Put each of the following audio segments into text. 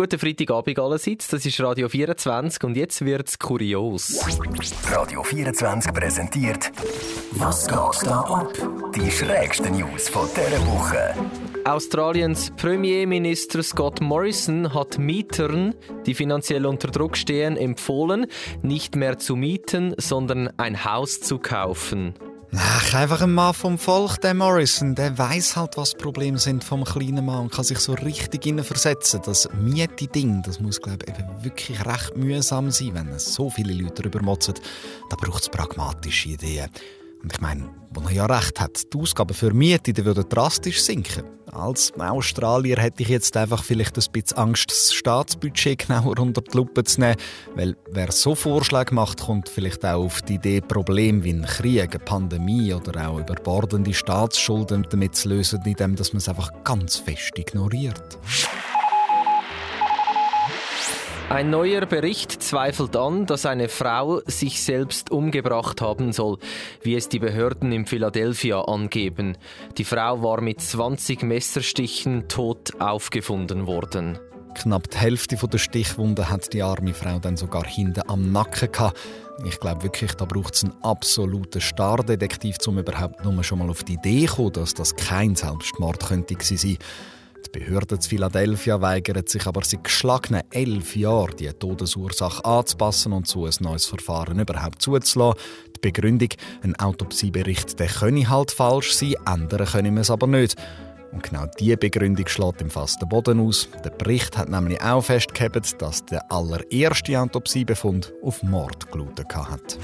Guten Freitagabend allerseits, das ist Radio 24 und jetzt wird's kurios. Radio 24 präsentiert Was geht da ab? Die schrägsten News von dieser Woche. Australiens Premierminister Scott Morrison hat Mietern, die finanziell unter Druck stehen, empfohlen, nicht mehr zu mieten, sondern ein Haus zu kaufen. Ach, einfach ein Mann vom Volk, der Morrison, der weiß halt, was die Probleme sind vom kleinen Mann und kann sich so richtig versetzen. Das Miete-Ding, das muss, glaube ich, wirklich recht mühsam sein, wenn so viele Leute darüber motzen. Da braucht es pragmatische Ideen. Und ich meine, wo er ja recht hat, die Ausgaben für Miete würden drastisch sinken. Als Australier hätte ich jetzt einfach vielleicht ein bisschen Angst, das Staatsbudget genauer unter die Lupe zu nehmen, weil wer so Vorschläge macht, kommt vielleicht auch auf die Idee, Probleme wie ein Krieg, eine Pandemie oder auch überbordende Staatsschulden damit zu lösen, indem man es einfach ganz fest ignoriert. Ein neuer Bericht zweifelt an, dass eine Frau sich selbst umgebracht haben soll, wie es die Behörden in Philadelphia angeben. Die Frau war mit 20 Messerstichen tot aufgefunden worden. Knapp die Hälfte der Stichwunden hat die arme Frau dann sogar hinten am Nacken gehabt. Ich glaube wirklich, da braucht es einen absoluten Stardetektiv, um überhaupt nur schon mal auf die Idee zu kommen, dass das kein Selbstmord könnte sein könnte. Die Behörden zu Philadelphia weigern sich aber seit geschlagenen elf Jahren, die Todesursache anzupassen und so ein neues Verfahren überhaupt zuzulassen. Die Begründung, ein Autopsiebericht der könne halt falsch sein, ändern können wir es aber nicht. Und genau diese Begründung schlägt im fasten Boden aus. Der Bericht hat nämlich auch festgehalten, dass der allererste Autopsiebefund auf Mord gelautet hat.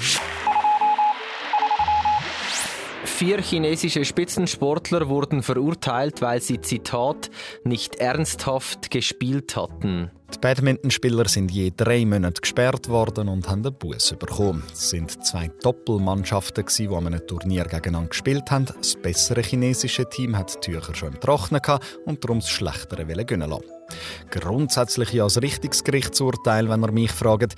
Vier chinesische Spitzensportler wurden verurteilt, weil sie, Zitat, nicht ernsthaft gespielt hatten. Die Badmintonspieler sind je drei Monate gesperrt worden und haben einen Bus bekommen. Es sind zwei Doppelmannschaften, die an einem Turnier gegeneinander gespielt haben. Das bessere chinesische Team hat die Tücher schon im Trocknen und darum das schlechtere gönnen lassen. Grundsätzlich ja als Richtungsgerichtsurteil, wenn er mich fragt.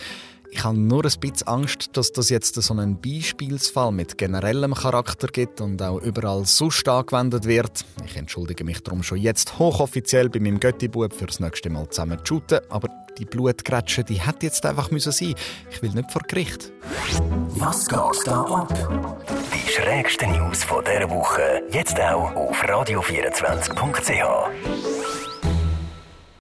Ich habe nur ein bisschen Angst, dass das jetzt so einen Beispielsfall mit generellem Charakter gibt und auch überall sonst angewendet wird. Ich entschuldige mich darum schon jetzt hochoffiziell bei meinem Göttibub fürs nächste Mal zusammen zu shooten, aber die Blutgrätsche, die hätte jetzt einfach müssen sein. Ich will nicht vor Gericht. Was geht da ab? Die schrägsten News von dieser Woche jetzt auch auf radio24.ch.